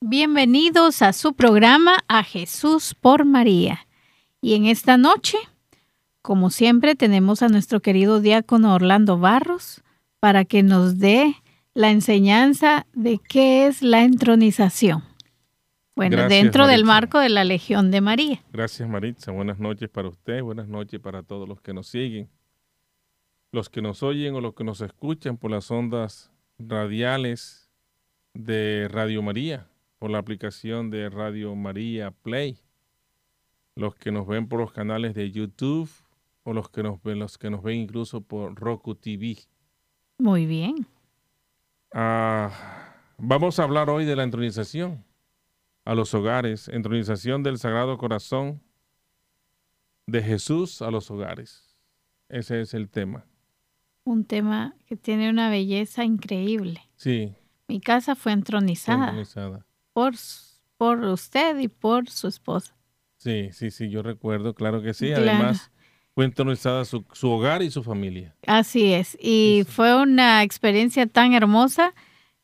Bienvenidos a su programa A Jesús por María. Y en esta noche, como siempre, tenemos a nuestro querido diácono Orlando Barros para que nos dé la enseñanza de qué es la entronización. Bueno, Gracias, dentro del marco de la Legión de María. Gracias Maritza, buenas noches para usted, buenas noches para todos los que nos siguen, los que nos oyen o los que nos escuchan por las ondas radiales de Radio María, por la aplicación de Radio María Play, los que nos ven por los canales de YouTube o los que nos ven, los que nos ven incluso por Roku TV. Muy bien. Ah, vamos a hablar hoy de la entronización a los hogares, entronización del Sagrado Corazón de Jesús a los hogares. Ese es el tema. Un tema que tiene una belleza increíble. Sí, Mi casa fue entronizada entronizada. Por, por usted y por su esposa. Sí, sí, sí, yo recuerdo, claro que sí. Claro. Además, fue entronizada su, su hogar y su familia. Así es. Y fue una experiencia tan hermosa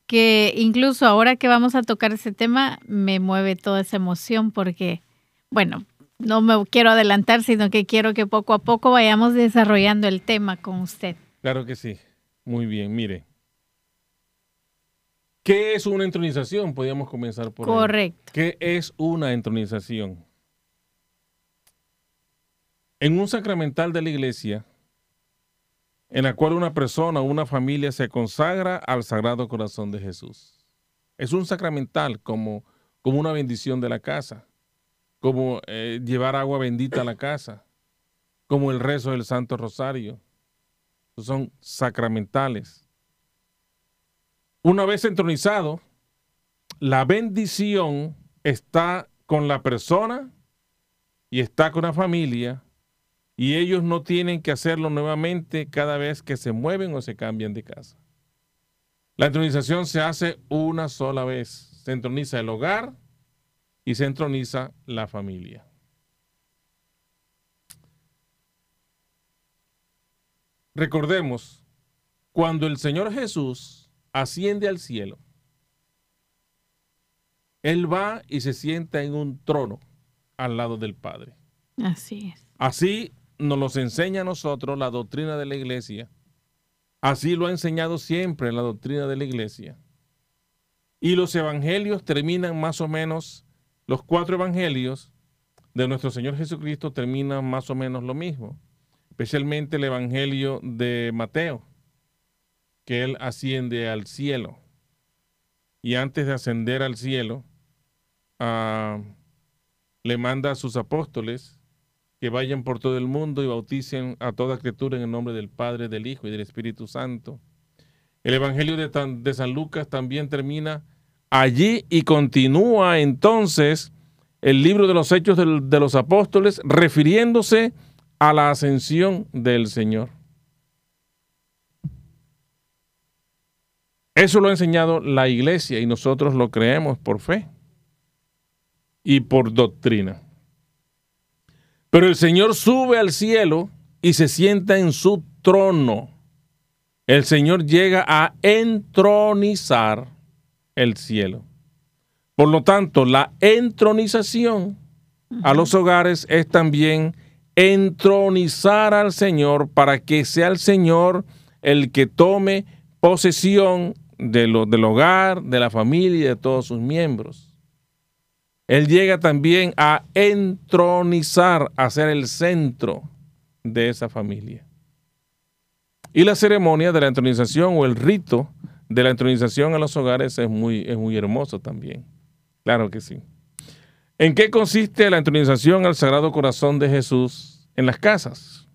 que incluso ahora que vamos a tocar ese tema me mueve toda esa emoción porque, bueno, no me quiero adelantar, sino que quiero que poco a poco vayamos desarrollando el tema con usted. Claro que sí. Muy bien, mire. ¿Qué es una entronización? Podríamos comenzar por ahí. Correcto. ¿Qué es una entronización? En un sacramental de la iglesia, en la cual una persona o una familia se consagra al Sagrado Corazón de Jesús. Es un sacramental como, como una bendición de la casa, como eh, llevar agua bendita a la casa, como el rezo del Santo Rosario. Son sacramentales. Una vez entronizado, la bendición está con la persona y está con la familia y ellos no tienen que hacerlo nuevamente cada vez que se mueven o se cambian de casa. La entronización se hace una sola vez. Se entroniza el hogar y se entroniza la familia. Recordemos, cuando el Señor Jesús asciende al cielo, Él va y se sienta en un trono al lado del Padre. Así es. Así nos los enseña a nosotros la doctrina de la iglesia. Así lo ha enseñado siempre la doctrina de la iglesia. Y los evangelios terminan más o menos, los cuatro evangelios de nuestro Señor Jesucristo terminan más o menos lo mismo. Especialmente el evangelio de Mateo, que Él asciende al cielo. Y antes de ascender al cielo, ah, le manda a sus apóstoles que vayan por todo el mundo y bauticen a toda criatura en el nombre del Padre, del Hijo y del Espíritu Santo. El Evangelio de, de San Lucas también termina allí y continúa entonces el libro de los Hechos de los Apóstoles refiriéndose a la ascensión del Señor. Eso lo ha enseñado la iglesia y nosotros lo creemos por fe y por doctrina. Pero el Señor sube al cielo y se sienta en su trono. El Señor llega a entronizar el cielo. Por lo tanto, la entronización a los hogares es también entronizar al Señor para que sea el Señor el que tome posesión de lo- del hogar, de la familia y de todos sus miembros. Él llega también a entronizar, a ser el centro de esa familia. Y la ceremonia de la entronización o el rito de la entronización a los hogares es muy, es muy hermoso también. Claro que sí. ¿En qué consiste la entronización al Sagrado Corazón de Jesús en las casas?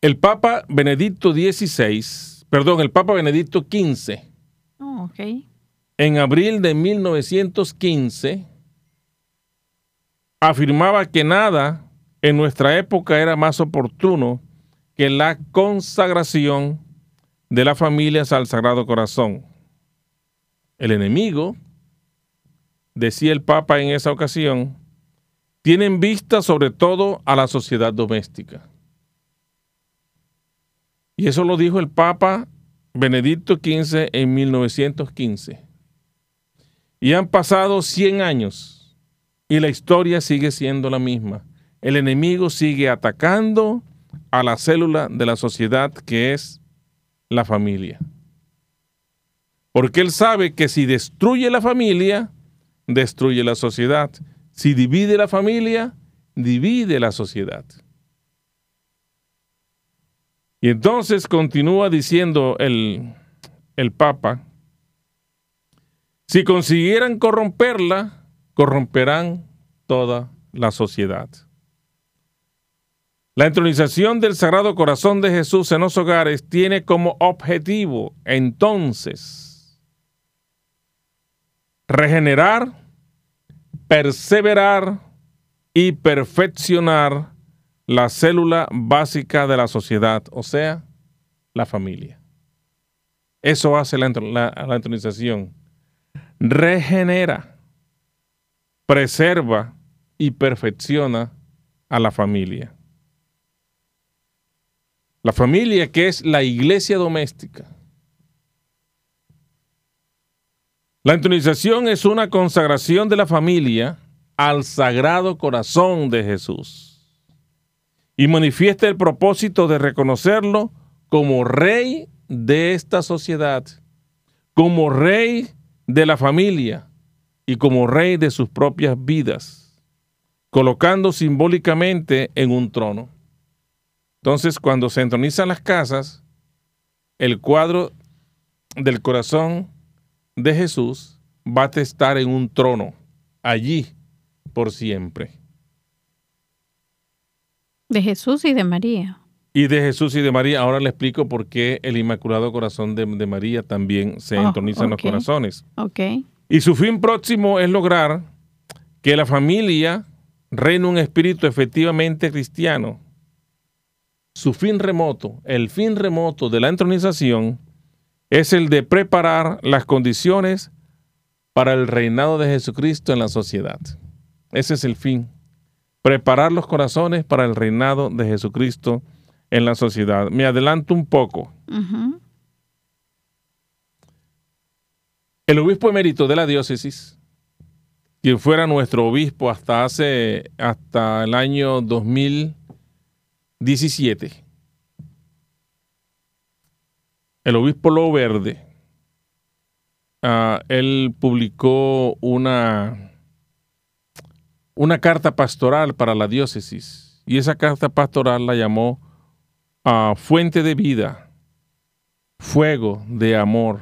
El Papa Benedicto XVI, perdón, el Papa Benedicto XV, Oh, ok. en abril de 1915, afirmaba que nada en nuestra época era más oportuno que la consagración de las familias al Sagrado Corazón. El enemigo, decía el Papa en esa ocasión, tiene en vista sobre todo a la sociedad doméstica. Y eso lo dijo el Papa Benedicto XV en 1915. Y han pasado 100 años y la historia sigue siendo la misma. El enemigo sigue atacando a la célula de la sociedad que es la familia. Porque él sabe que si destruye la familia, destruye la sociedad. Si divide la familia, divide la sociedad. Y entonces continúa diciendo el, el Papa, si consiguieran corromperla, corromperán toda la sociedad. La entronización del Sagrado Corazón de Jesús en los hogares tiene como objetivo entonces regenerar, perseverar y perfeccionar la célula básica de la sociedad, o sea, la familia. Eso hace la, la, entronización. Regenera, preserva y perfecciona a la familia. La familia que es la iglesia doméstica. La entronización es una consagración de la familia al sagrado corazón de Jesús y manifiesta el propósito de reconocerlo como rey de esta sociedad, como rey de la familia y como rey de sus propias vidas, colocando simbólicamente en un trono. Entonces, cuando se entronizan las casas, el cuadro del corazón de Jesús va a estar en un trono, allí, por siempre. De Jesús y de María. Y de Jesús y de María. Ahora le explico por qué el Inmaculado Corazón de, María también se oh, entroniza en los corazones. Ok. Y su fin próximo es lograr que la familia reine un espíritu efectivamente cristiano su fin remoto, el fin remoto de la entronización, es el de preparar las condiciones para el reinado de Jesucristo en la sociedad. Ese es el fin. Preparar los corazones para el reinado de Jesucristo en la sociedad. Me adelanto un poco. El obispo emérito de la diócesis, quien fuera nuestro obispo hasta hace hasta el año 2000 17. El obispo Lo Verde, ah, él publicó una, una carta pastoral para la diócesis y esa carta pastoral la llamó ah, Fuente de Vida, Fuego de Amor.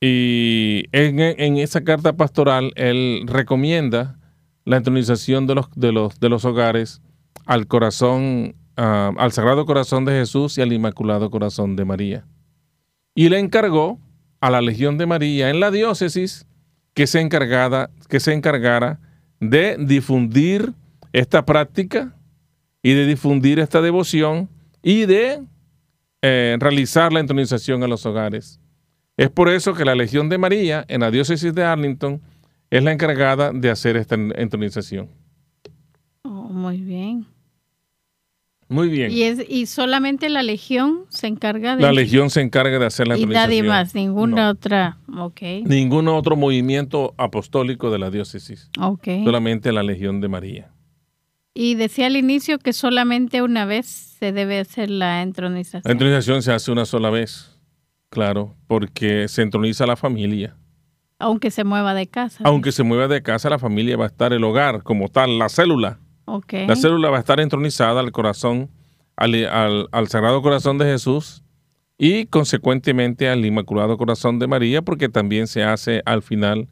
Y en, en, esa carta pastoral él recomienda la entronización de los, de los, de los hogares al corazón, ah, al Sagrado Corazón de Jesús y al Inmaculado Corazón de María. Y le encargó a la Legión de María en la diócesis que se, encargada, que se encargara de difundir esta práctica y de difundir esta devoción y de eh, realizar la entronización en los hogares. Es por eso que la Legión de María en la diócesis de Arlington es la encargada de hacer esta entronización. Oh, muy bien. Muy bien. Y, es, y solamente la Legión se encarga de... La Legión se encarga de hacer la Y nadie más, ninguna otra, ok. Ningún otro movimiento apostólico de la diócesis. Ok. Solamente la Legión de María. Y decía al inicio que solamente una vez se debe hacer la entronización. La entronización se hace una sola vez, claro, porque se entroniza la familia. Aunque se mueva de casa. Aunque se mueva de casa, la familia va a estar el hogar como tal, la célula la célula va a estar entronizada al corazón, al, Sagrado Corazón de Jesús y consecuentemente al Inmaculado Corazón de María, porque también se hace al final,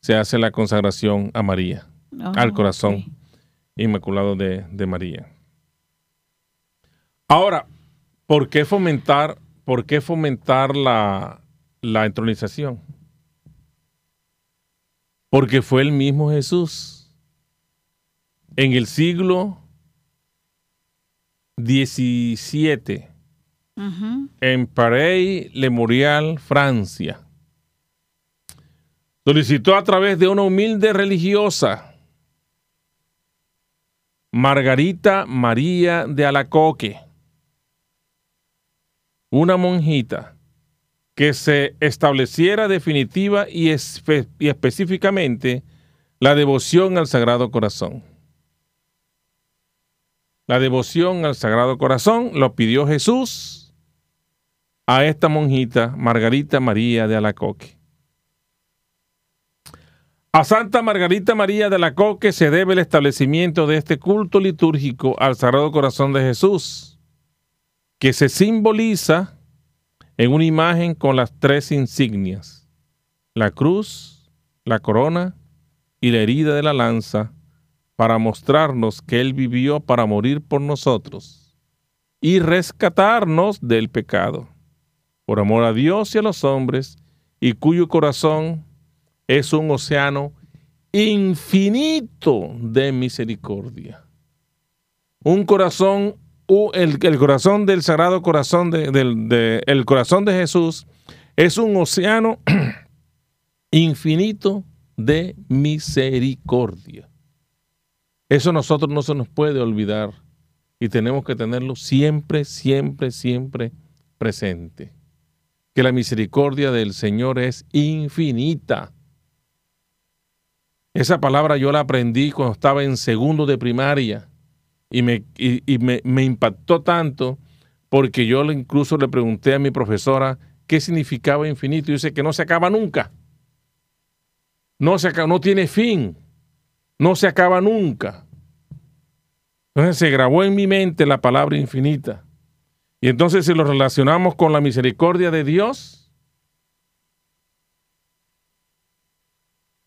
se hace la consagración a María, ah, al corazón Inmaculado de, María. Ahora, ¿por qué fomentar, por qué fomentar la, la entronización? Porque fue el mismo Jesús en el siglo XVII, en Paris, Le Morial, Francia. Solicitó a través de una humilde religiosa, Margarita María de Alacoque, una monjita que se estableciera definitiva y, y específicamente la devoción al Sagrado Corazón. La devoción al Sagrado Corazón lo pidió Jesús a esta monjita Margarita María de Alacoque. A Santa Margarita María de Alacoque se debe el establecimiento de este culto litúrgico al Sagrado Corazón de Jesús, que se simboliza en una imagen con las tres insignias, la cruz, la corona y la herida de la lanza, para mostrarnos que Él vivió para morir por nosotros y rescatarnos del pecado, por amor a Dios y a los hombres, y cuyo corazón es un océano infinito de misericordia. Un corazón, el, corazón del Sagrado Corazón de, el corazón de Jesús es un océano infinito de misericordia. Eso a nosotros no se nos puede olvidar y tenemos que tenerlo siempre, siempre, siempre presente. Que la misericordia del Señor es infinita. Esa palabra yo la aprendí cuando estaba en segundo de primaria y me, me, impactó tanto porque yo incluso le pregunté a mi profesora qué significaba infinito y dice que no se acaba nunca. No, se acaba, no tiene fin no se acaba nunca. Entonces se grabó en mi mente la palabra infinita. Y entonces si lo relacionamos con la misericordia de Dios,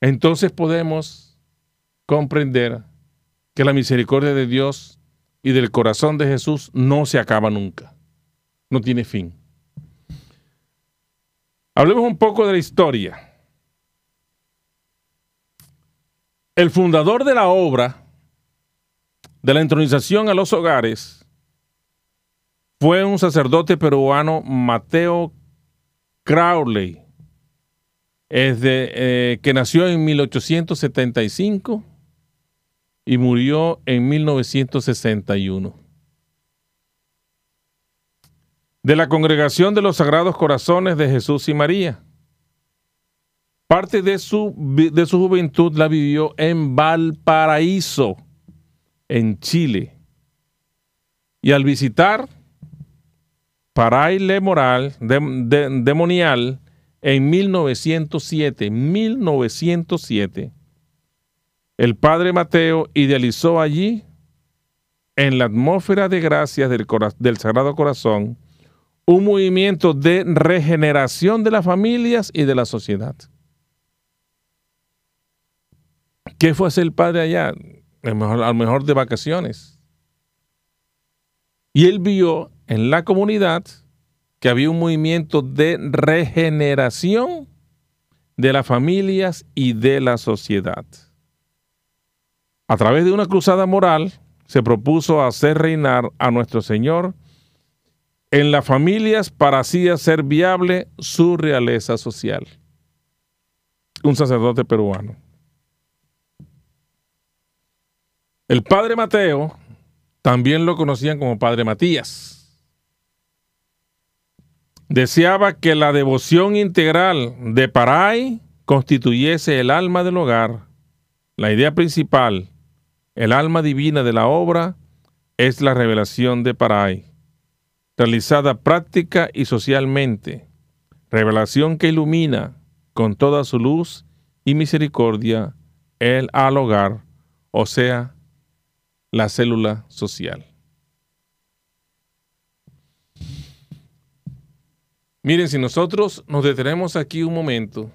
entonces podemos comprender que la misericordia de Dios y del corazón de Jesús no se acaba nunca, no tiene fin. Hablemos un poco de la historia. El fundador de la obra de la entronización a los hogares fue un sacerdote peruano, Mateo Crowley, eh, que nació en 1875 y murió en 1961. De la Congregación de los Sagrados Corazones de Jesús y María. Parte de su, de su juventud la vivió en Valparaíso, en Chile. Y al visitar Paraile Moral, Demonial, en 1907, 1907, el padre Mateo idealizó allí, en la atmósfera de gracias del, del Sagrado Corazón, un movimiento de regeneración de las familias y de la sociedad. ¿Qué fue hacer el padre allá? A lo mejor, de vacaciones. Y él vio en la comunidad que había un movimiento de regeneración de las familias y de la sociedad. A través de una cruzada moral, se propuso hacer reinar a nuestro Señor en las familias para así hacer viable su realeza social. Un sacerdote peruano. El padre Mateo también lo conocían como padre Matías. Deseaba que la devoción integral de Paray constituyese el alma del hogar. La idea principal, el alma divina de la obra, es la revelación de Paray, realizada práctica y socialmente, revelación que ilumina con toda su luz y misericordia el al hogar, o sea, la célula social. Miren, si nosotros nos detenemos aquí un momento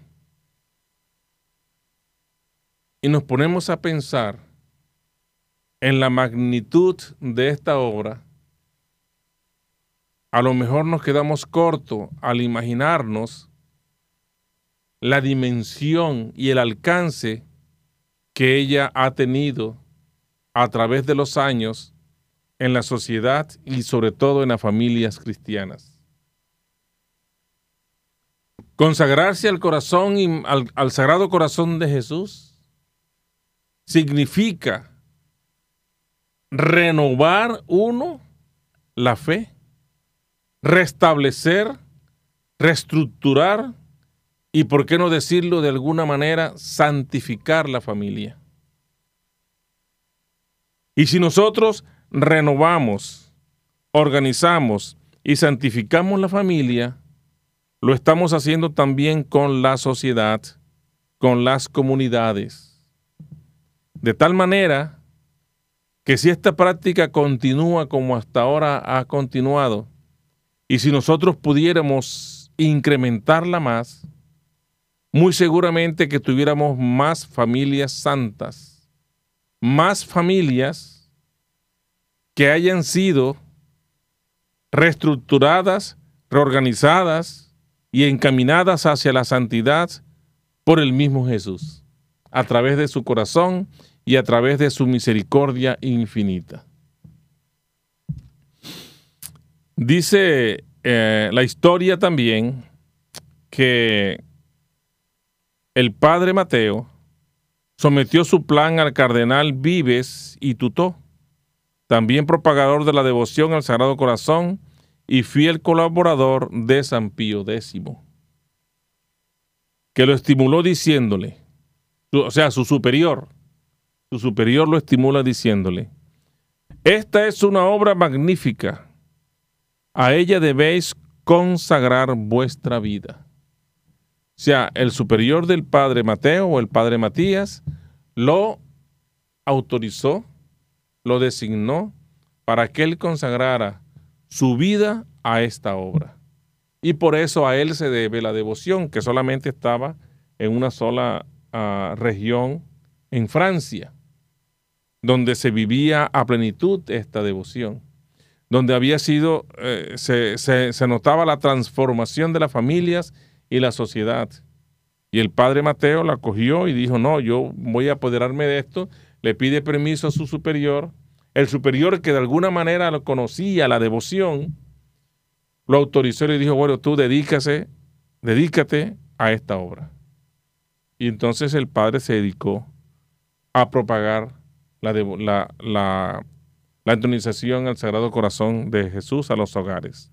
y nos ponemos a pensar en la magnitud de esta obra, a lo mejor nos quedamos cortos al imaginarnos la dimensión y el alcance que ella ha tenido a través de los años en la sociedad y sobre todo en las familias cristianas. Consagrarse al corazón y al, sagrado corazón de Jesús significa renovar uno la fe, restablecer reestructurar y, por qué no decirlo de alguna manera, santificar la familia. Y si nosotros renovamos, organizamos y santificamos la familia, lo estamos haciendo también con la sociedad, con las comunidades. De tal manera que si esta práctica continúa como hasta ahora ha continuado, y si nosotros pudiéramos incrementarla más, muy seguramente que tuviéramos más familias santas, más familias que hayan sido reestructuradas, reorganizadas y encaminadas hacia la santidad por el mismo Jesús, a través de su corazón y a través de su misericordia infinita. Dice eh, la historia también que el padre Mateo sometió su plan al cardenal Vives y Tutó, también propagador de la devoción al Sagrado Corazón y fiel colaborador de San Pío X, que lo estimuló diciéndole, o sea, su superior, su superior lo estimula diciéndole, esta es una obra magnífica, a ella debéis consagrar vuestra vida. Sea, el superior del padre Mateo o el padre Matías lo autorizó, lo designó para que él consagrara su vida a esta obra. Y por eso a él se debe la devoción, que solamente estaba en una sola ah, región en Francia, donde se vivía a plenitud esta devoción, donde había sido, eh, se, se notaba la transformación de las familias y la sociedad. Y el padre Mateo la cogió y dijo, no, yo voy a apoderarme de esto, le pide permiso a su superior, el superior que de alguna manera lo conocía, la devoción, lo autorizó y le dijo, bueno, tú dedícase, dedícate a esta obra. Y entonces el padre se dedicó a propagar la, la, la, al Sagrado Corazón de Jesús a los hogares.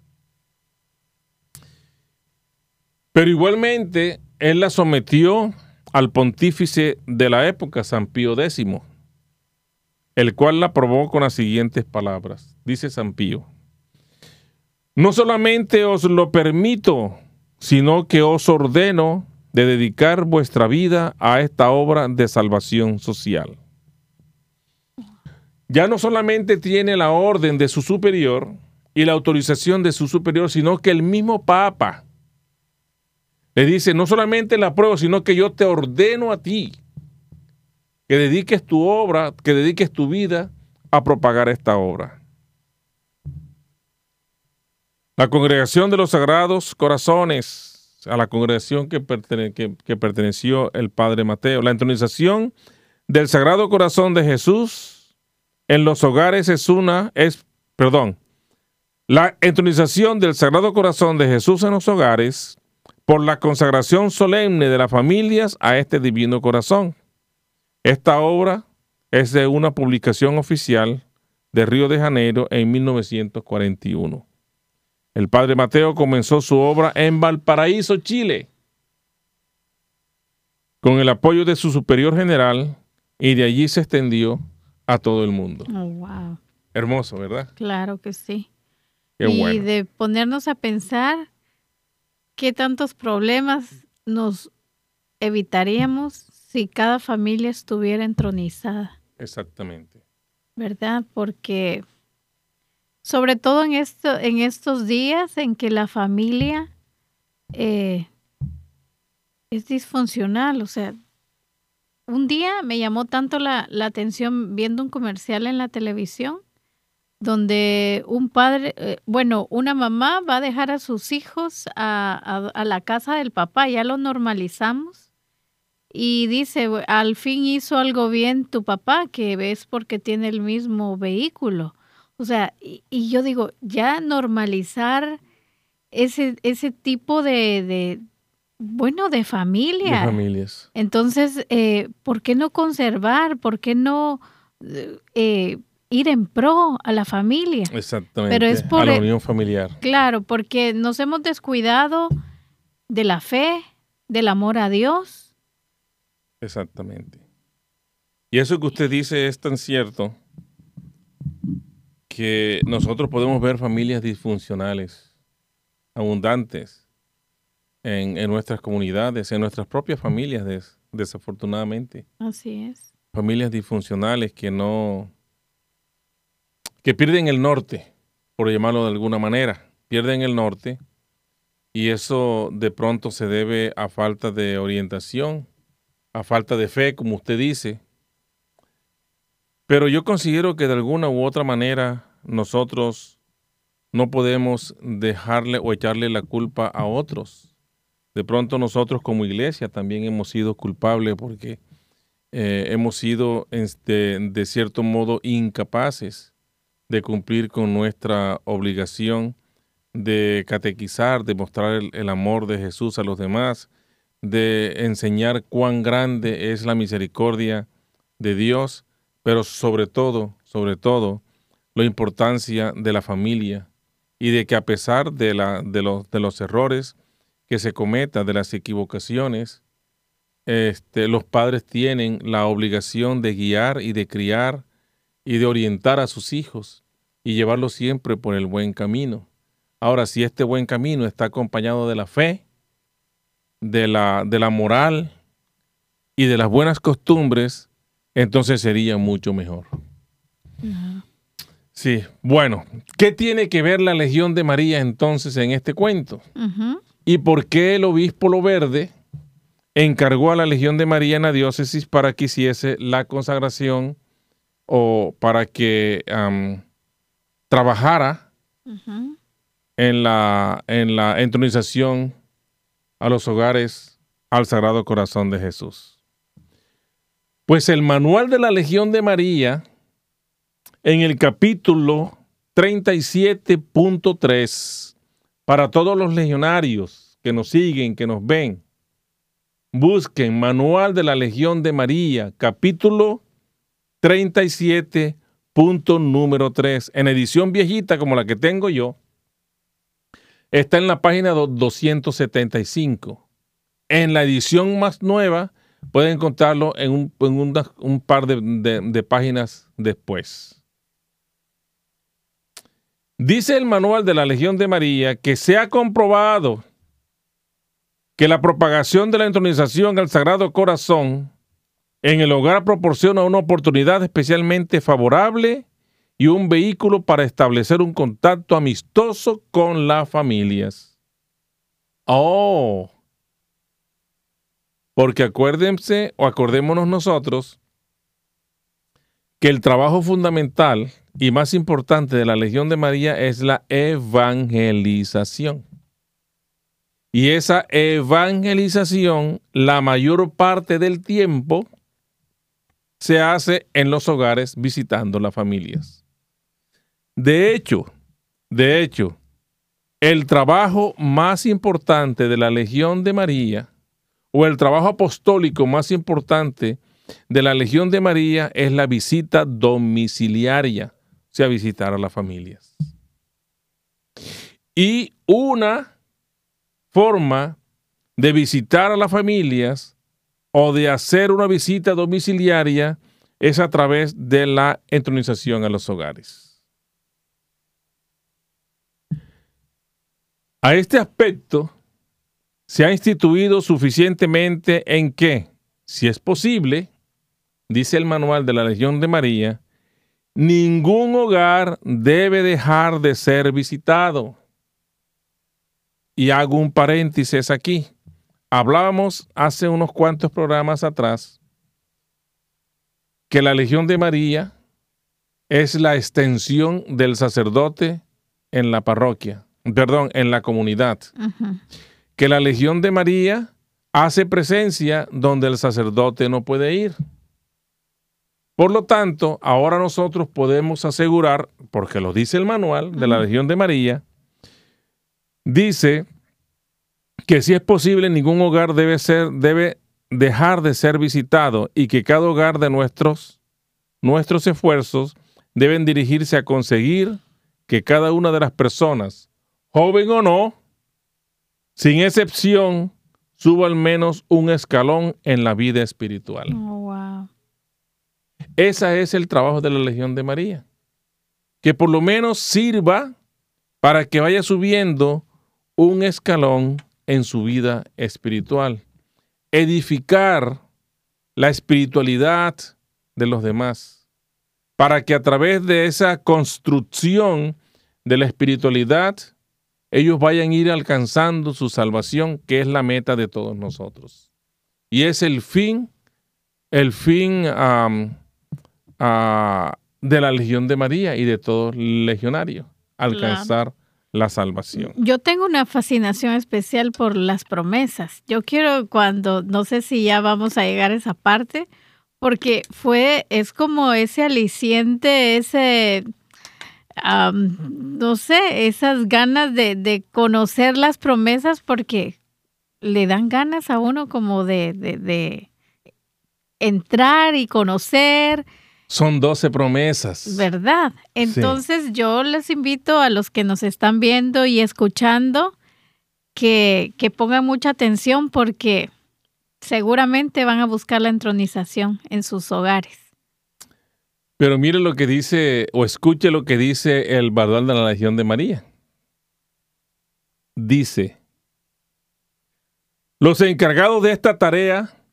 Pero igualmente, él la sometió al pontífice de la época, San Pío X, el cual la aprobó con las siguientes palabras. Dice San Pío, no solamente os lo permito, sino que os ordeno de dedicar vuestra vida a esta obra de salvación social. Ya no solamente tiene la orden de su superior y la autorización de su superior, sino que el mismo Papa le dice, no solamente la apruebo, sino que yo te ordeno a ti que dediques tu obra, que dediques tu vida a propagar esta obra. La congregación de los sagrados corazones, a la congregación que, perteneció el padre Mateo, la entronización del Sagrado Corazón de Jesús en los hogares es una, es, perdón, la entronización del Sagrado Corazón de Jesús en los hogares por la consagración solemne de las familias a este divino corazón. Esta obra es de una publicación oficial de Río de Janeiro en 1941. El padre Mateo comenzó su obra en Valparaíso, Chile, con el apoyo de su superior general y de allí se extendió a todo el mundo. Oh, wow. Hermoso, ¿verdad? Claro que sí. y de ponernos a pensar qué tantos problemas nos evitaríamos si cada familia estuviera entronizada. Exactamente. ¿Verdad? Porque sobre todo en, esto, en estos días en que la familia eh, es disfuncional, o sea, un día me llamó tanto la, atención viendo un comercial en la televisión donde un padre, eh, bueno, una mamá va a dejar a sus hijos a, a, la casa del papá, ya lo normalizamos, y dice, al fin hizo algo bien tu papá, que ves porque tiene el mismo vehículo. O sea, y, yo digo, ya normalizar ese, ese tipo de, bueno, de familia. De familias. Entonces, eh, ¿por qué no conservar? ¿Por qué no eh, ir en pro a la familia? Exactamente. Pero es por, a la unión familiar. Claro, porque nos hemos descuidado de la fe, del amor a Dios. Exactamente. Y eso que usted dice es tan cierto que nosotros podemos ver familias disfuncionales, abundantes en, nuestras comunidades, en nuestras propias familias, desafortunadamente. Así es. Familias disfuncionales que no, que pierden el norte, por llamarlo de alguna manera, pierden el norte y eso de pronto se debe a falta de orientación, a falta de fe, como usted dice. Pero yo considero que de alguna u otra manera nosotros no podemos dejarle o echarle la culpa a otros. De pronto nosotros como iglesia también hemos sido culpables porque eh, hemos sido este, de cierto modo incapaces de cumplir con nuestra obligación de catequizar, de mostrar el, amor de Jesús a los demás, de enseñar cuán grande es la misericordia de Dios, pero sobre todo, sobre todo, la importancia de la familia y de que a pesar de, la, de, los, de los errores que se cometan, de las equivocaciones, este, los padres tienen la obligación de guiar y de criar y de orientar a sus hijos y llevarlos siempre por el buen camino. Ahora, si este buen camino está acompañado de la fe, de la, de la moral y de las buenas costumbres, entonces sería mucho mejor. Sí, bueno, ¿qué tiene que ver la Legión de María entonces en este cuento? ¿Y por qué el obispo Lo Verde encargó a la Legión de María en la diócesis para que hiciese la consagración o para que trabajara en la, en la entronización a los hogares al Sagrado Corazón de Jesús. Pues el manual de la Legión de María, en el capítulo 37.3, para todos los legionarios que nos siguen, que nos ven, busquen Manual de la Legión de María, capítulo 37, punto número 3, en edición viejita como la que tengo yo, Está en la página 275. En la edición más nueva pueden encontrarlo en un, par de, páginas después. Dice el manual de la Legión de María que se ha comprobado que la propagación de la entronización al Sagrado Corazón en el hogar proporciona una oportunidad especialmente favorable y un vehículo para establecer un contacto amistoso con las familias. Oh, porque acuérdense o acordémonos nosotros que el trabajo fundamental y más importante de la Legión de María es la evangelización. Y esa evangelización, la mayor parte del tiempo, se hace en los hogares visitando las familias. De hecho, de hecho, el trabajo más importante de la Legión de María, o el trabajo apostólico más importante de la Legión de María es la visita domiciliaria, o sea, visitar a las familias. Y una forma de visitar a las familias o de hacer una visita domiciliaria es a través de la entronización a los hogares. A este aspecto se ha instituido suficientemente en que, si es posible, dice el manual de la Legión de María, ningún hogar debe dejar de ser visitado. Y hago un paréntesis aquí. Hablábamos hace unos cuantos programas atrás que la Legión de María es la extensión del sacerdote en la parroquia perdón, en la comunidad. Que la Legión de María hace presencia donde el sacerdote no puede ir. Por lo tanto, ahora nosotros podemos asegurar, porque lo dice el manual de la Legión de María, dice que si es posible ningún hogar debe ser debe dejar de ser visitado y que cada hogar de nuestros nuestros esfuerzos deben dirigirse a conseguir que cada una de las personas joven o no, sin excepción, suba al menos un escalón en la vida espiritual. Oh, wow. Ese es el trabajo de la Legión de María. Que por lo menos sirva para que vaya subiendo un escalón en su vida espiritual. Edificar la espiritualidad de los demás. Para que a través de esa construcción de la espiritualidad, ellos vayan a ir alcanzando su salvación, que es la meta de todos nosotros. Y es el fin, el fin Ah, de la Legión de María y de todos legionarios, alcanzar la salvación. Yo tengo una fascinación especial por las promesas. Yo quiero cuando, no sé si ya vamos a llegar a esa parte, porque fue, es como ese aliciente, ese, no sé, esas ganas de, conocer las promesas, porque le dan ganas a uno como de, de entrar y conocer son doce promesas. ¿Verdad? Entonces yo les invito a los que nos están viendo y escuchando que, que pongan mucha atención porque seguramente van a buscar la entronización en sus hogares. Pero mire lo que dice, o escuche lo que dice el bardal de la Legión de María. Dice, los encargados de esta tarea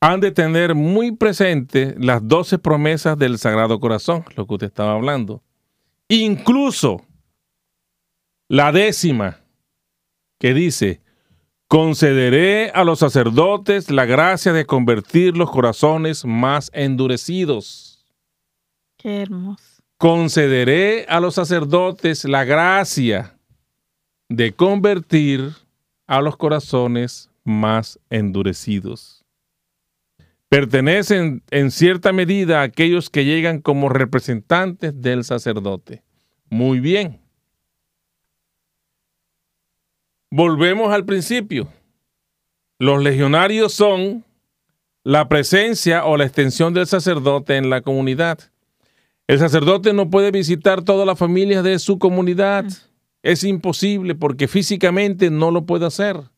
han de tener muy presente las doce promesas del Sagrado Corazón, lo que usted estaba hablando. Incluso la décima, que dice, concederé a los sacerdotes la gracia de convertir los corazones más endurecidos. Qué hermoso. Concederé a los sacerdotes la gracia de convertir a los corazones más endurecidos pertenecen en cierta medida a aquellos que llegan como representantes del sacerdote. Muy bien. Volvemos al principio. Los legionarios son la presencia o la extensión del sacerdote en la comunidad. El sacerdote no puede visitar todas las familias de su comunidad. Es imposible porque físicamente no lo puede hacer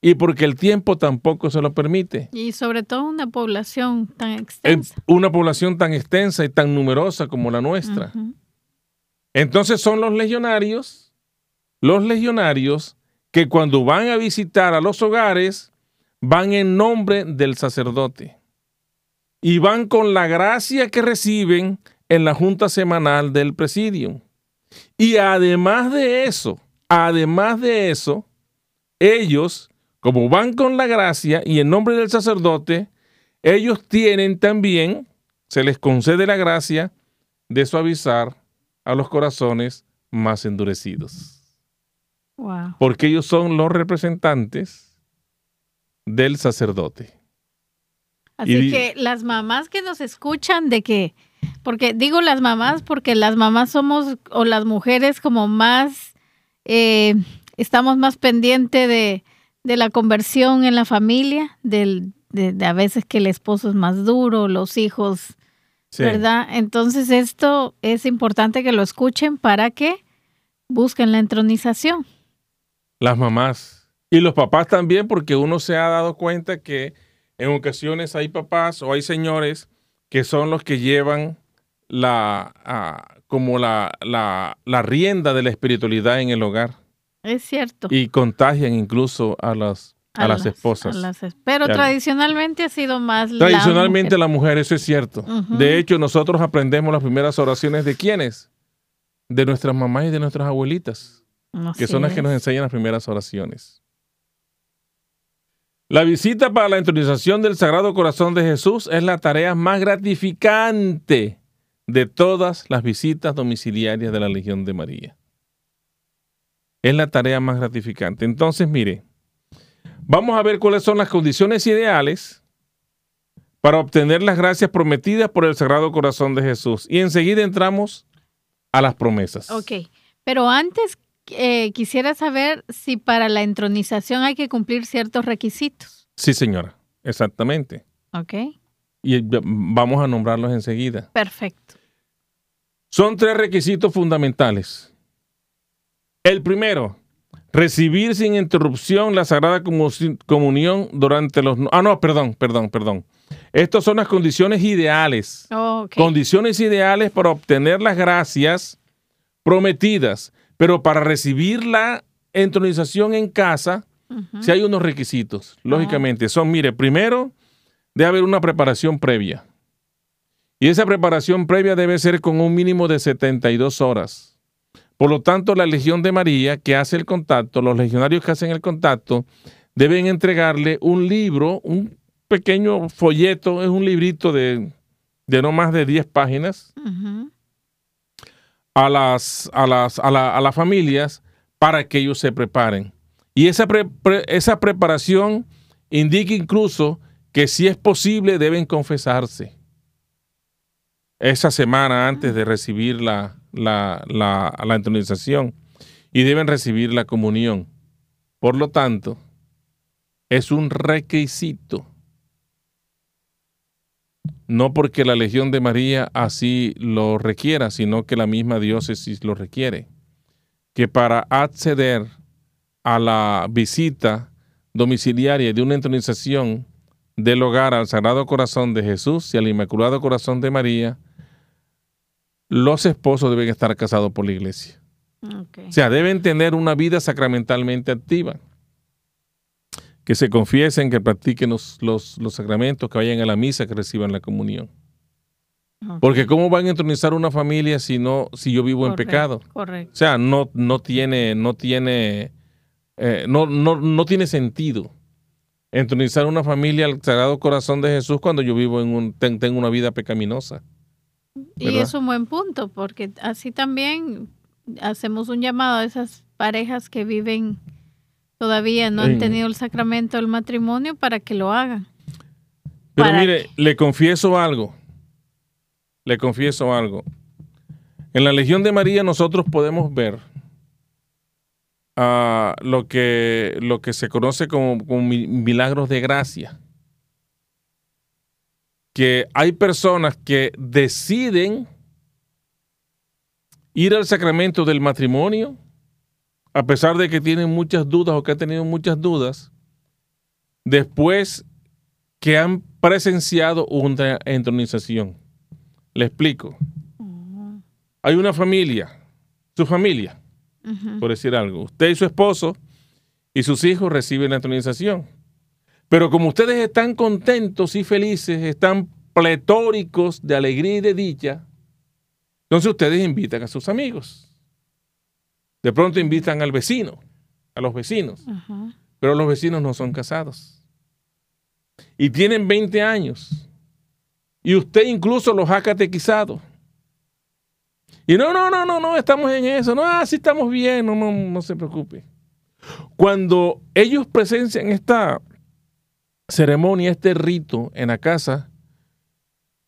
y porque el tiempo tampoco se lo permite. Y sobre todo una población tan extensa. Una población tan extensa y tan numerosa como la nuestra. Entonces son los legionarios, los legionarios que cuando van a visitar a los hogares, van en nombre del sacerdote y van con la gracia que reciben en la junta semanal del presidium. Y además de eso, además de eso, ellos como van con la gracia y en nombre del sacerdote, ellos tienen también, se les concede la gracia de suavizar a los corazones más endurecidos. Porque ellos son los representantes del sacerdote. Así que las mamás que nos escuchan de que, porque digo las mamás porque las mamás somos, o las mujeres como más, eh, estamos más pendientes de, de la conversión en la familia, del, de, a veces que el esposo es más duro, los hijos, ¿verdad? Entonces esto es importante que lo escuchen para que busquen la entronización. Las mamás y los papás también, porque uno se ha dado cuenta que en ocasiones hay papás o hay señores que son los que llevan la, ah, como la, la, la rienda de la espiritualidad en el hogar. Es cierto. Y contagian incluso a las, a, las, esposas. pero tradicionalmente ha sido más Tradicionalmente la mujer, eso es cierto. De hecho, nosotros aprendemos las primeras oraciones de quiénes? De nuestras mamás y de nuestras abuelitas, que son las que nos enseñan las primeras oraciones. La visita para la intronización del Sagrado Corazón de Jesús es la tarea más gratificante de todas las visitas domiciliarias de la Legión de María es la tarea más gratificante. Entonces, mire, vamos a ver cuáles son las condiciones ideales para obtener las gracias prometidas por el Sagrado Corazón de Jesús. Y enseguida entramos a las promesas. Ok, pero antes eh, quisiera saber si para la entronización hay que cumplir ciertos requisitos. Sí, señora, exactamente. Ok. Y vamos a nombrarlos enseguida. Perfecto. Son tres requisitos fundamentales. El primero, recibir sin interrupción la Sagrada Comunión durante los... Ah, no, perdón, perdón, perdón. Estas son las condiciones ideales. Condiciones ideales para obtener las gracias prometidas. Pero para recibir la entronización en casa, si hay unos requisitos. Ah. Lógicamente, son, mire, primero, debe haber una preparación previa. Y esa preparación previa debe ser con un mínimo de 72 horas. Por lo tanto, la Legión de María que hace el contacto, los legionarios que hacen el contacto, deben entregarle un libro, un pequeño folleto, es un librito de, no más de 10 páginas, a, las, a, las, a, las familias para que ellos se preparen. Y esa, esa preparación indica incluso que si es posible deben confesarse. Esa semana antes de recibir la, la, la, entronización y deben recibir la comunión. Por lo tanto, es un requisito. No porque la Legión de María así lo requiera, sino que la misma diócesis lo requiere. Que para acceder a la visita domiciliaria de una entronización del hogar al Sagrado Corazón de Jesús y al Inmaculado Corazón de María, los esposos deben estar casados por la iglesia. O sea, deben tener una vida sacramentalmente activa. Que se confiesen, que practiquen los, sacramentos, que vayan a la misa, que reciban la comunión. Porque ¿cómo van a entronizar una familia si no, si yo vivo en pecado? Correcto. O sea, no, no tiene, no tiene, eh, no, no, tiene sentido entronizar una familia al Sagrado Corazón de Jesús cuando yo vivo en un, tengo una vida pecaminosa. Y es un buen punto, porque así también hacemos un llamado a esas parejas que viven todavía, no han tenido el sacramento del matrimonio para que lo hagan. Pero mire, le confieso algo, le confieso algo. En la Legión de María nosotros podemos ver uh, lo, que, lo que se conoce como milagros de gracia que hay personas que deciden ir al sacramento del matrimonio, a pesar de que tienen muchas dudas o que han tenido muchas dudas, después que han presenciado una entronización. Le explico. Hay una familia, su familia, por decir algo. Usted y su esposo y sus hijos reciben la entronización. Pero como ustedes están contentos y felices, están pletóricos de alegría y de dicha, entonces ustedes invitan a sus amigos. De pronto invitan al vecino, a los vecinos. Pero los vecinos no son casados. Y tienen 20 años. Y usted incluso los ha catequizado. Y no, no, no, no, no, estamos en eso. No, así ah, estamos bien, no, no, no se preocupe. Cuando ellos presencian esta ceremonia, este rito en la casa,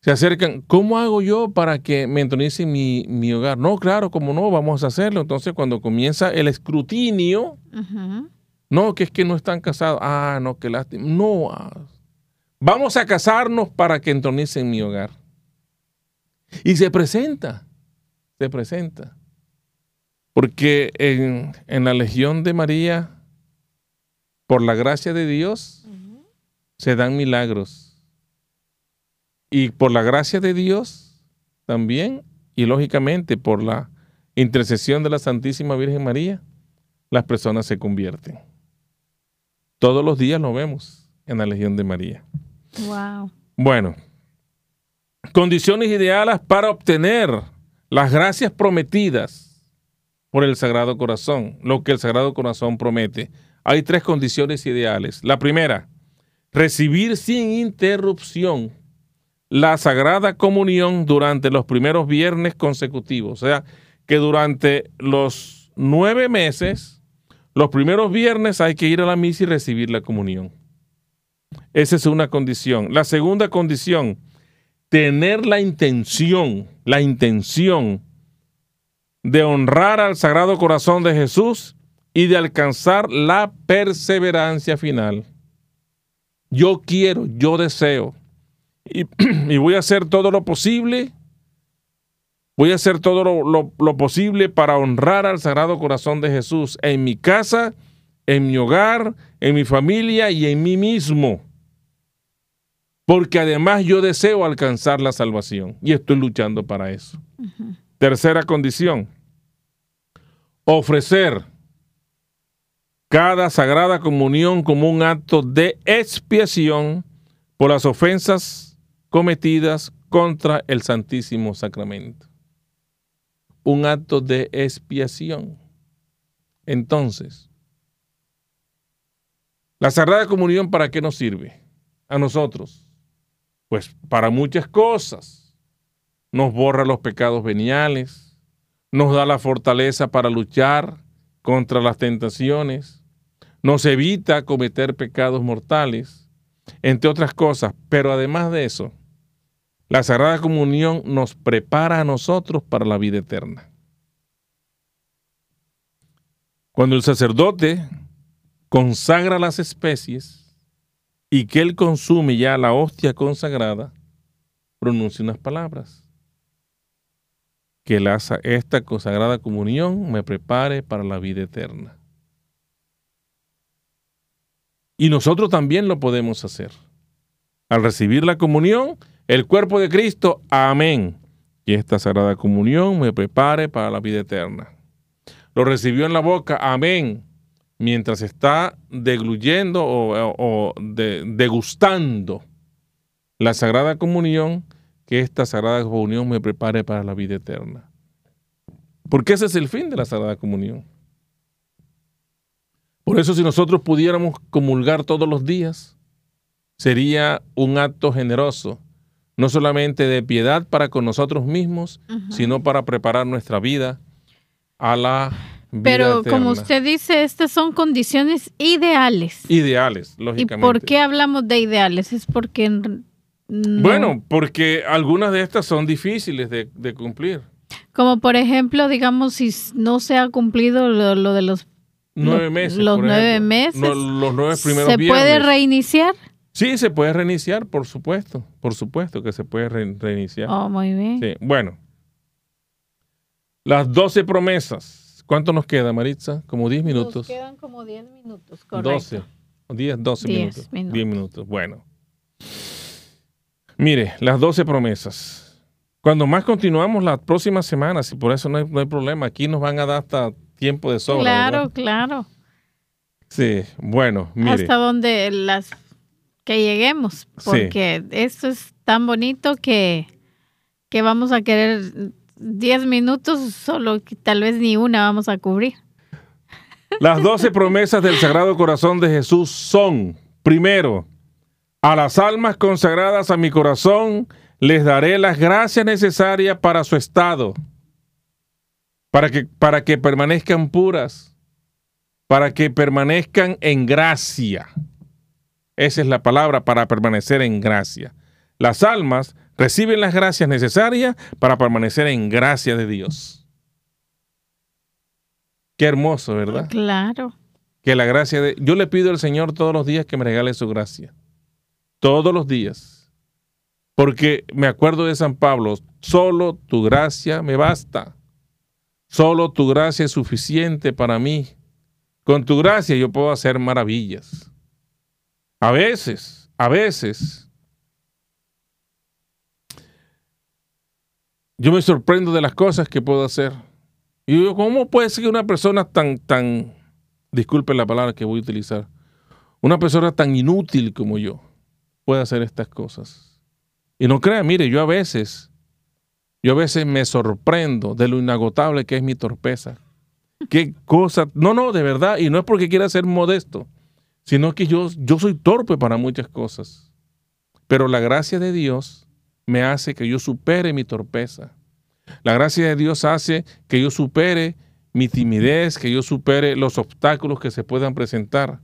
se acercan, ¿cómo hago yo para que me entonice mi, mi hogar? No, claro, como no, vamos a hacerlo. Entonces, cuando comienza el escrutinio, no, que es que no están casados. Ah, no, qué lástima. No, ah, vamos a casarnos para que entonicen mi hogar. Y se presenta, se presenta. Porque en, en la Legión de María, por la gracia de Dios, se dan milagros. Y por la gracia de Dios también, y lógicamente por la intercesión de la Santísima Virgen María, las personas se convierten. Todos los días lo vemos en la Legión de María. Wow. Bueno, condiciones ideales para obtener las gracias prometidas por el Sagrado Corazón, lo que el Sagrado Corazón promete. Hay tres condiciones ideales. La primera, recibir sin interrupción la Sagrada Comunión durante los primeros viernes consecutivos. O sea, que durante los nueve meses, los primeros viernes hay que ir a la misa y recibir la comunión. Esa es una condición. La segunda condición, tener la intención, la intención de honrar al Sagrado Corazón de Jesús y de alcanzar la perseverancia final yo quiero, yo deseo. Y, voy a hacer todo lo posible Voy a hacer todo lo, lo, posible para honrar al Sagrado Corazón de Jesús en mi casa, en mi hogar, en mi familia y en mí mismo. Porque además yo deseo alcanzar la salvación y estoy luchando para eso. Tercera condición, ofrecer cada sagrada comunión como un acto de expiación por las ofensas cometidas contra el Santísimo Sacramento. Un acto de expiación. Entonces, la Sagrada Comunión, ¿para qué nos sirve? A nosotros. Pues para muchas cosas. Nos borra los pecados veniales, nos da la fortaleza para luchar contra las tentaciones, nos evita cometer pecados mortales, entre otras cosas. Pero además de eso, la Sagrada Comunión nos prepara a nosotros para la vida eterna. Cuando el sacerdote consagra las especies y que él consume ya la hostia consagrada, pronuncia unas palabras. Que esta consagrada comunión me prepare para la vida eterna. Y nosotros también lo podemos hacer. Al recibir la comunión, el cuerpo de Cristo, amén. Y esta sagrada comunión me prepare para la vida eterna. Lo recibió en la boca, amén. Mientras está degluyendo o, degustando la sagrada comunión, que esta sagrada comunión me prepare para la vida eterna. Porque ese es el fin de la sagrada comunión. Por eso si nosotros pudiéramos comulgar todos los días, sería un acto generoso, no solamente de piedad para con nosotros mismos, sino para preparar nuestra vida a la vida Pero como usted dice, estas son condiciones ideales. Ideales, lógicamente. ¿Y por qué hablamos de ideales? Es porque... Bueno, porque algunas de estas son difíciles de, cumplir. Como por ejemplo, digamos, si no se ha cumplido lo de los nueve meses. Los nueve meses. los nueve primeros ¿Se puede reiniciar? Sí, se puede reiniciar, por supuesto. Por supuesto que se puede reiniciar. Oh, muy bien. Sí. Bueno. Las doce promesas. ¿Cuánto nos queda, Maritza? Como diez minutos. Nos quedan como diez minutos, correcto. Doce. Diez, doce minutos. minutos. Diez minutos. Bueno. Mire, las doce promesas. Cuando más continuamos las próximas semanas, y por eso no hay, no hay problema, aquí nos van a dar hasta tiempo de sobra. Claro, claro. Sí, bueno, mire. Hasta donde las que lleguemos, porque esto es tan bonito que, que vamos a querer 10 minutos, solo que tal vez ni una vamos a cubrir. Las doce promesas del Sagrado Corazón de Jesús son, primero, a las almas consagradas a mi corazón les daré las gracias necesarias para su estado para que, para que permanezcan puras, para que permanezcan en gracia. Esa es la palabra para permanecer en gracia. Las almas reciben las gracias necesarias para permanecer en gracia de Dios. Qué hermoso, ¿verdad? Claro. Que la gracia de... Yo le pido al Señor todos los días que me regale su gracia. Todos los días. Porque me acuerdo de San Pablo, solo tu gracia me basta. Solo tu gracia es suficiente para mí. Con tu gracia yo puedo hacer maravillas. A veces, a veces, yo me sorprendo de las cosas que puedo hacer. Y digo, ¿cómo puede ser que una persona tan, tan, disculpe la palabra que voy a utilizar, una persona tan inútil como yo pueda hacer estas cosas? Y no crea, mire, yo a veces yo a veces me sorprendo de lo inagotable que es mi torpeza. Qué cosa. No, no, de verdad. Y no es porque quiera ser modesto, sino que yo, yo soy torpe para muchas cosas. Pero la gracia de Dios me hace que yo supere mi torpeza. La gracia de Dios hace que yo supere mi timidez, que yo supere los obstáculos que se puedan presentar.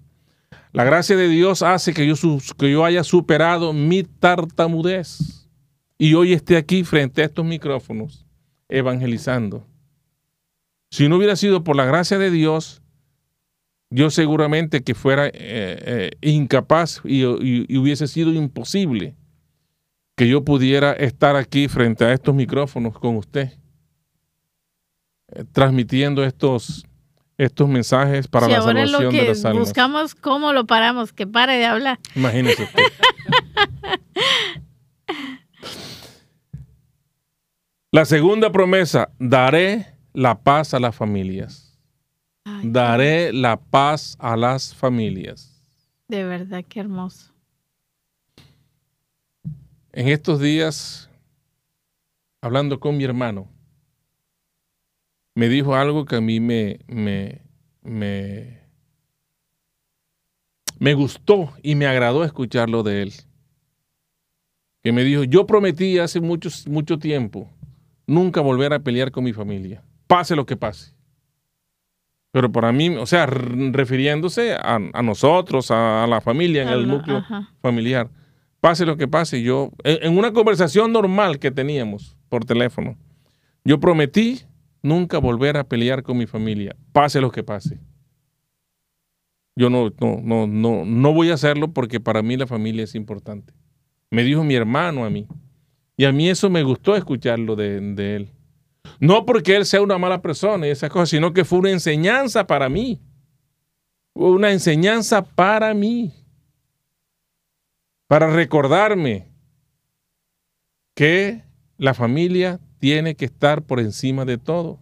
La gracia de Dios hace que yo, que yo haya superado mi tartamudez y hoy esté aquí frente a estos micrófonos evangelizando. Si no hubiera sido por la gracia de Dios, yo seguramente que fuera eh, eh, incapaz y, hubiese sido imposible que yo pudiera estar aquí frente a estos micrófonos con usted eh, transmitiendo estos, estos mensajes para Sí, la ahora es lo salvación de las almas. buscamos cómo lo paramos, que pare de hablar. Imagínese usted. La segunda promesa, daré la paz a las familias. Ay, Daré la paz a las familias. de verdad, qué hermoso. En estos días, hablando con mi hermano, me dijo algo que a mí me, me, me, me gustó y me agradó escucharlo de él. Que me dijo, yo prometí hace mucho, mucho tiempo nunca volver a pelear con mi familia, pase lo que pase. Pero para mí, o sea, refiriéndose a, a nosotros, a, a la familia, en el núcleo ajá. familiar. Pase lo que pase, yo, en, en una conversación normal que teníamos por teléfono, yo prometí nunca volver a pelear con mi familia, pase lo que pase. Yo no, no, no, no, no voy a hacerlo porque para mí la familia es importante. Me dijo mi hermano a mí. Y a mí eso me gustó escucharlo de, él. No porque él sea una mala persona y esas cosas, sino que fue una enseñanza para mí. Una enseñanza para mí para recordarme que la familia tiene que estar por encima de todo.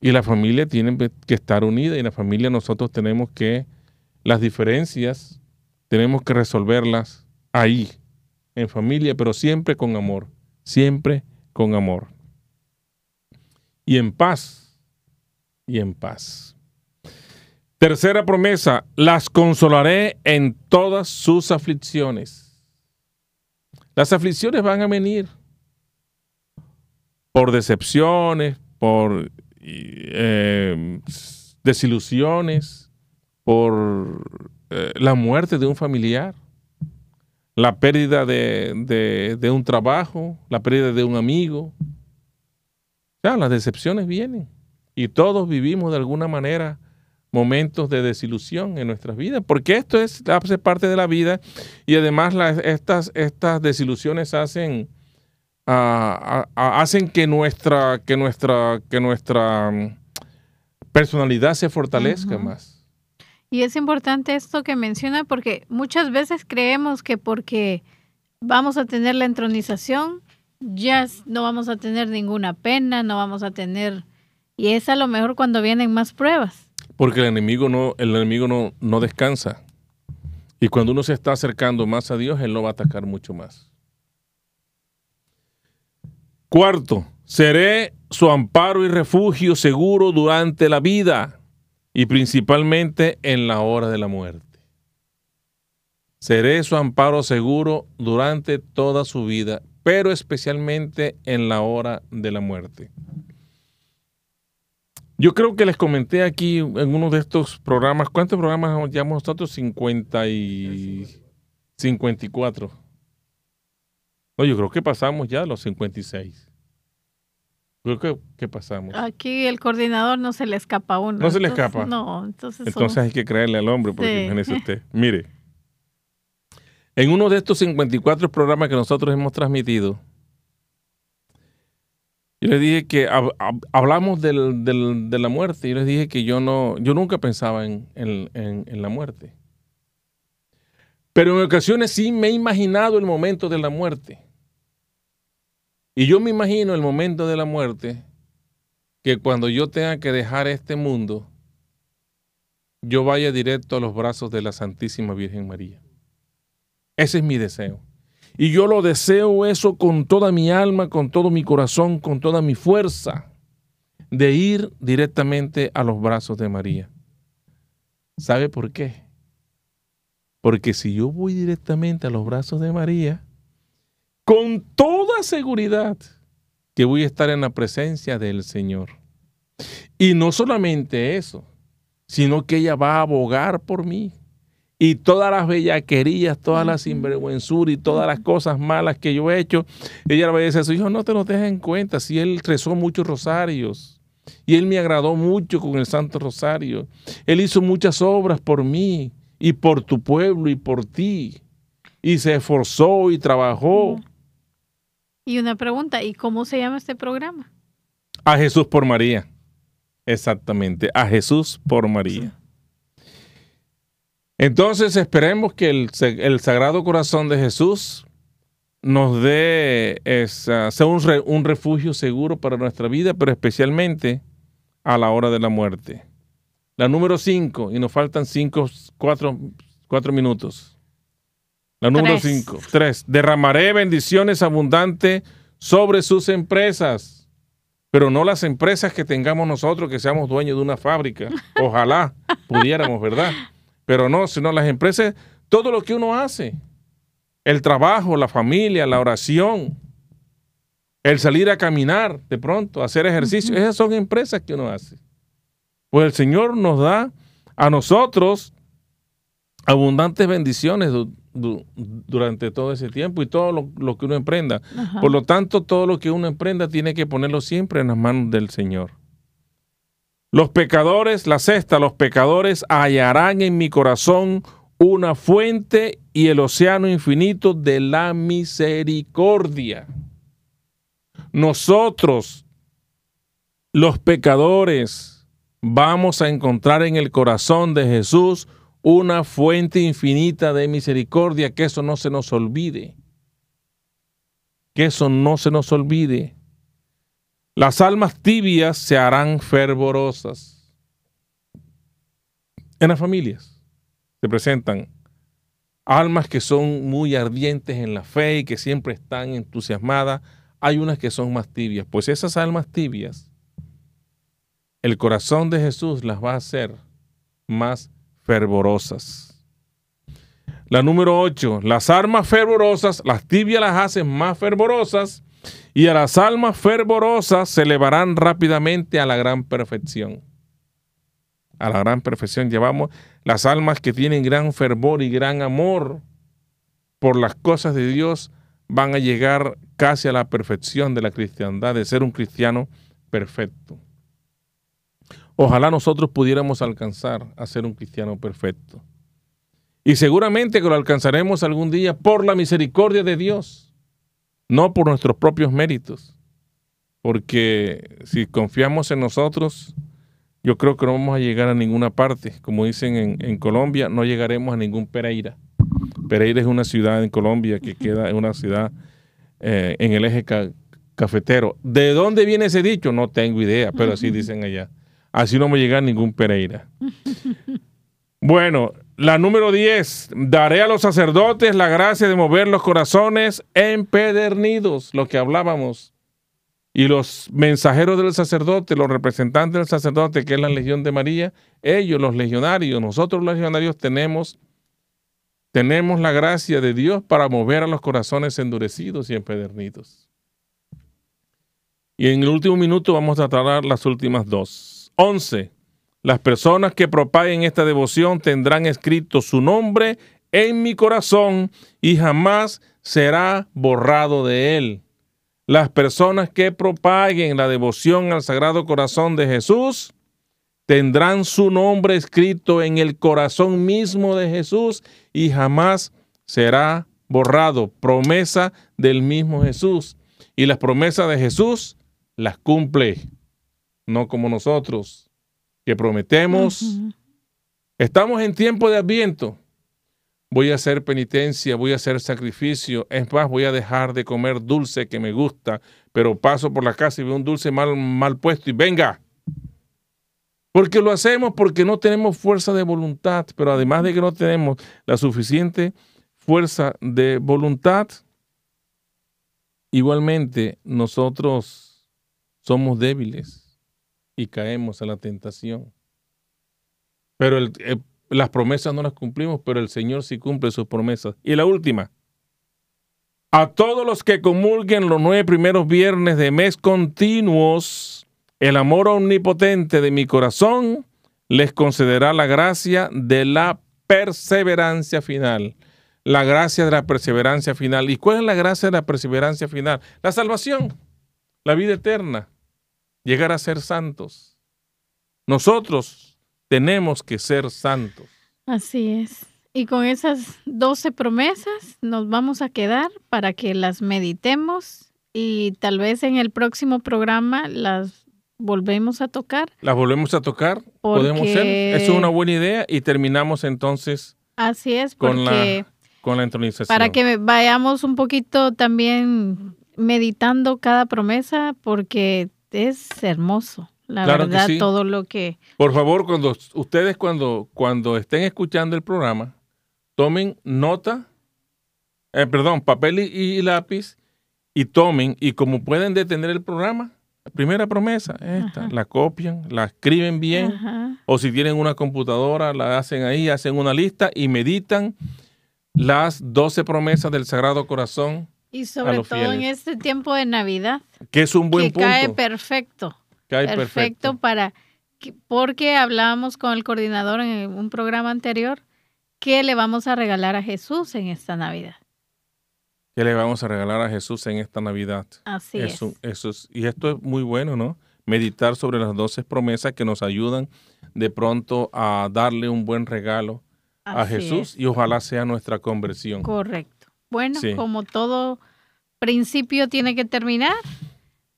Y la familia tiene que estar unida y la familia nosotros tenemos que, las diferencias, tenemos que resolverlas ahí, en familia, pero siempre con amor, siempre con amor. Y en paz, y en paz. Tercera promesa, las consolaré en todas sus aflicciones. Las aflicciones van a venir por decepciones, por eh, desilusiones, por eh, la muerte de un familiar, la pérdida de, de- de un trabajo, la pérdida de un amigo. Ya, las decepciones vienen y todos vivimos de alguna manera momentos de desilusión en nuestras vidas, porque esto es hace parte de la vida y además las- estas, estas desilusiones hacen, ah, ah, ah, hacen que nuestra, que nuestra, que nuestra mm, personalidad se fortalezca más. Y es importante esto que menciona porque muchas veces creemos que porque vamos a tener la entronización, ya no vamos a tener ninguna pena, no vamos a tener... Y es a lo mejor cuando vienen más pruebas. Porque el enemigo no, el enemigo no, no descansa. Y cuando uno se está acercando más a Dios, Él lo va a atacar mucho más. Cuarto, seré su amparo y refugio seguro durante la vida y principalmente en la hora de la muerte. Seré su amparo seguro durante toda su vida, pero especialmente en la hora de la muerte. Yo creo que les comenté aquí en uno de estos programas, ¿cuántos programas llevamos nosotros? 50 y 54. No, yo creo que pasamos ya los 56. Creo que, que pasamos. Aquí el coordinador no se le escapa a uno. No se le Entonces, escapa. No, entonces... Entonces hay que creerle al hombre, porque Sí. imagínese usted. Mire, en uno de estos 54 programas que nosotros hemos transmitido, yo les dije que hab- hab- hablamos del- del- de la muerte. Yo les dije que yo no, yo nunca pensaba en, en- en- en la muerte. Pero en ocasiones sí me he imaginado el momento de la muerte. Y yo me imagino el momento de la muerte que cuando yo tenga que dejar este mundo, yo vaya directo a los brazos de la Santísima Virgen María. Ese es mi deseo. Y yo lo deseo eso con toda mi alma, con todo mi corazón, con toda mi fuerza, de ir directamente a los brazos de María. ¿Sabe por qué? Porque si yo voy directamente a los brazos de María, con seguridad que voy a estar en la presencia del Señor. Y no solamente eso, sino que ella va a abogar por mí. Y todas las bellaquerías, todas las sinvergüenzuras y todas las cosas malas que yo he hecho, ella va a decir a su hijo, no te lo dejes en cuenta, si él rezó muchos rosarios. Y él me agradó mucho con el Santo Rosario. Él hizo muchas obras por mí y por tu pueblo y por ti. Y se esforzó y trabajó. Y una pregunta, ¿y cómo se llama este programa? A Jesús por María. Exactamente, a Jesús por María. Entonces esperemos que el, Sagrado Corazón de Jesús nos dé, esa, sea un, un, refugio seguro para nuestra vida, pero especialmente a la hora de la muerte. La número 5, y nos faltan cinco, cuatro, cuatro minutos. La número 5, 3. Derramaré bendiciones abundantes sobre sus empresas pero no las empresas que tengamos nosotros, que seamos dueños de una fábrica. Ojalá pudiéramos, ¿verdad? Pero no, sino las empresas, todo lo que uno hace, el trabajo, la familia, la oración, el salir a caminar de pronto, hacer ejercicio, esas son empresas que uno hace. Pues el Señor nos da a nosotros abundantes bendiciones durante todo ese tiempo y todo lo, que uno emprenda. Por lo tanto, todo lo que uno emprenda tiene que ponerlo siempre en las manos del Señor. Los pecadores, la sexta, los pecadores hallarán en mi corazón una fuente y el océano infinito de la misericordia. Nosotros, los pecadores, vamos a encontrar en el corazón de Jesús una fuente infinita de misericordia, que eso no se nos olvide. Que eso no se nos olvide. Las almas tibias se harán fervorosas. En las familias se presentan almas que son muy ardientes en la fe y que siempre están entusiasmadas. Hay unas que son más tibias. Pues esas almas tibias, el corazón de Jesús las va a hacer más fervorosas. La número 8, las almas fervorosas, las tibias las hacen más fervorosas y a las almas fervorosas se elevarán rápidamente a la gran perfección. A la gran perfección llevamos las almas que tienen gran fervor y gran amor por las cosas de Dios van a llegar casi a la perfección de la cristiandad, de ser un cristiano perfecto. Ojalá nosotros pudiéramos alcanzar a ser un cristiano perfecto. Y seguramente que lo alcanzaremos algún día por la misericordia de Dios, no por nuestros propios méritos. Porque si confiamos en nosotros, yo creo que no vamos a llegar a ninguna parte. Como dicen en, Colombia, no llegaremos a ningún Pereira. Pereira es una ciudad en Colombia que queda en una ciudad eh, en el eje cafetero. ¿De dónde viene ese dicho? No tengo idea, pero así dicen allá. Así no me llega ningún Pereira. Bueno, la número 10. Daré a los sacerdotes la gracia de mover los corazones empedernidos, lo que hablábamos. Y los mensajeros del sacerdote, los representantes del sacerdote, que es la Legión de María, ellos, los legionarios, nosotros los legionarios tenemos, tenemos la gracia de Dios para mover a los corazones endurecidos y empedernidos. Y en el último minuto vamos a tratar las últimas dos. 11. Las personas que propaguen esta devoción tendrán escrito su nombre en mi corazón y jamás será borrado de él. Las personas que propaguen la devoción al Sagrado Corazón de Jesús tendrán su nombre escrito en el corazón mismo de Jesús y jamás será borrado. Promesa del mismo Jesús. Y las promesas de Jesús las cumple no como nosotros, que prometemos. Estamos en tiempo de adviento. Voy a hacer penitencia, voy a hacer sacrificio. Es más, voy a dejar de comer dulce que me gusta, pero paso por la casa y veo un dulce mal, mal puesto y venga. Porque lo hacemos porque no tenemos fuerza de voluntad, pero además de que no tenemos la suficiente fuerza de voluntad, igualmente nosotros somos débiles y caemos a la tentación. Pero eh, las promesas no las cumplimos, pero el Señor sí cumple sus promesas. Y la última, a todos los que comulguen los nueve primeros viernes de mes continuos, el amor omnipotente de mi corazón les concederá la gracia de la perseverancia final. La gracia de la perseverancia final. ¿Y cuál es la gracia de la perseverancia final? La salvación, la vida eterna llegar a ser santos. Nosotros tenemos que ser santos. Así es. Y con esas doce promesas nos vamos a quedar para que las meditemos y tal vez en el próximo programa las volvemos a tocar. Las volvemos a tocar. Podemos. Eso es una buena idea y terminamos entonces. Así es, con la, con la entronización. Para que vayamos un poquito también meditando cada promesa, porque es hermoso. La verdad, todo lo que. Por favor, cuando ustedes cuando, cuando estén escuchando el programa, tomen nota, eh, perdón, papel y, lápiz y tomen, y como pueden detener el programa, la primera promesa, esta, la copian, la escriben bien, o si tienen una computadora, la hacen ahí, hacen una lista y meditan las 12 promesas del Sagrado Corazón. Y sobre todo en este tiempo de Navidad. Que es un buen que Cae perfecto. Cae perfecto, perfecto para porque hablábamos con el coordinador en un programa anterior ¿Qué le vamos a regalar a Jesús en esta Navidad? ¿Qué le vamos a regalar a Jesús en esta Navidad? Así es. Eso y esto es muy bueno, ¿no? Meditar sobre las doce promesas que nos ayudan de pronto a darle un buen regalo a Jesús y ojalá sea nuestra conversión. Correcto. Bueno, como todo principio tiene que terminar,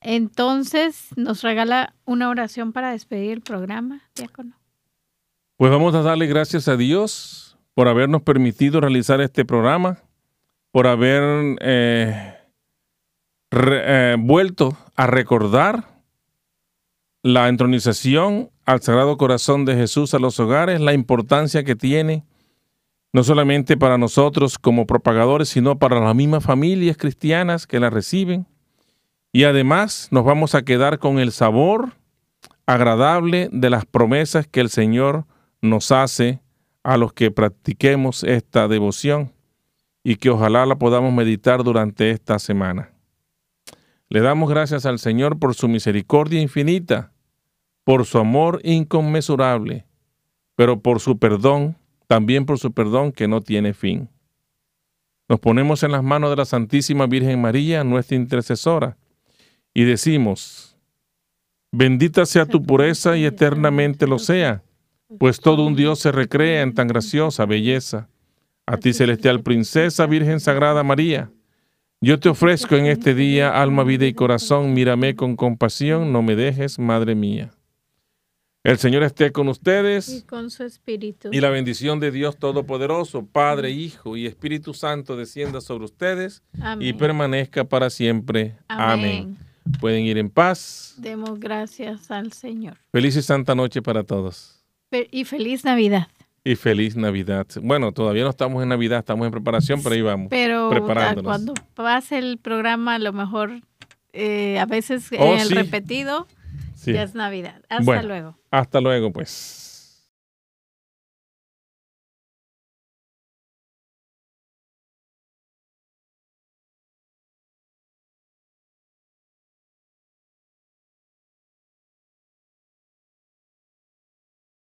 entonces nos regala una oración para despedir el programa, diácono. Pues vamos a darle gracias a Dios por habernos permitido realizar este programa, por haber eh, eh, vuelto a recordar la entronización al Sagrado Corazón de Jesús a los hogares, la importancia que tiene no solamente para nosotros como propagadores, sino para las mismas familias cristianas que la reciben. Y además nos vamos a quedar con el sabor agradable de las promesas que el Señor nos hace a los que practiquemos esta devoción y que ojalá la podamos meditar durante esta semana. Le damos gracias al Señor por su misericordia infinita, por su amor inconmensurable, pero por su perdón, también por su perdón que no tiene fin. Nos ponemos en las manos de la Santísima Virgen María, nuestra intercesora, y decimos, bendita sea tu pureza y eternamente lo sea pues todo un Dios se recrea en tan graciosa belleza. A ti, celestial princesa, Virgen Sagrada María, yo te ofrezco en este día alma, vida y corazón, mírame con compasión, no me dejes, Madre mía. El Señor esté con ustedes. Y con su Espíritu. Y la bendición de Dios Todopoderoso, Padre, Hijo y Espíritu Santo descienda sobre ustedes y permanezca para siempre. Amén. Pueden ir en paz. Demos gracias al Señor. Feliz y santa noche para todos. Y feliz Navidad. Y feliz Navidad. Bueno, todavía no estamos en Navidad, estamos en preparación, pero ahí vamos. Pero cuando pase el programa, a lo mejor eh, a veces oh, en el repetido ya es Navidad. Hasta luego. Hasta luego, pues.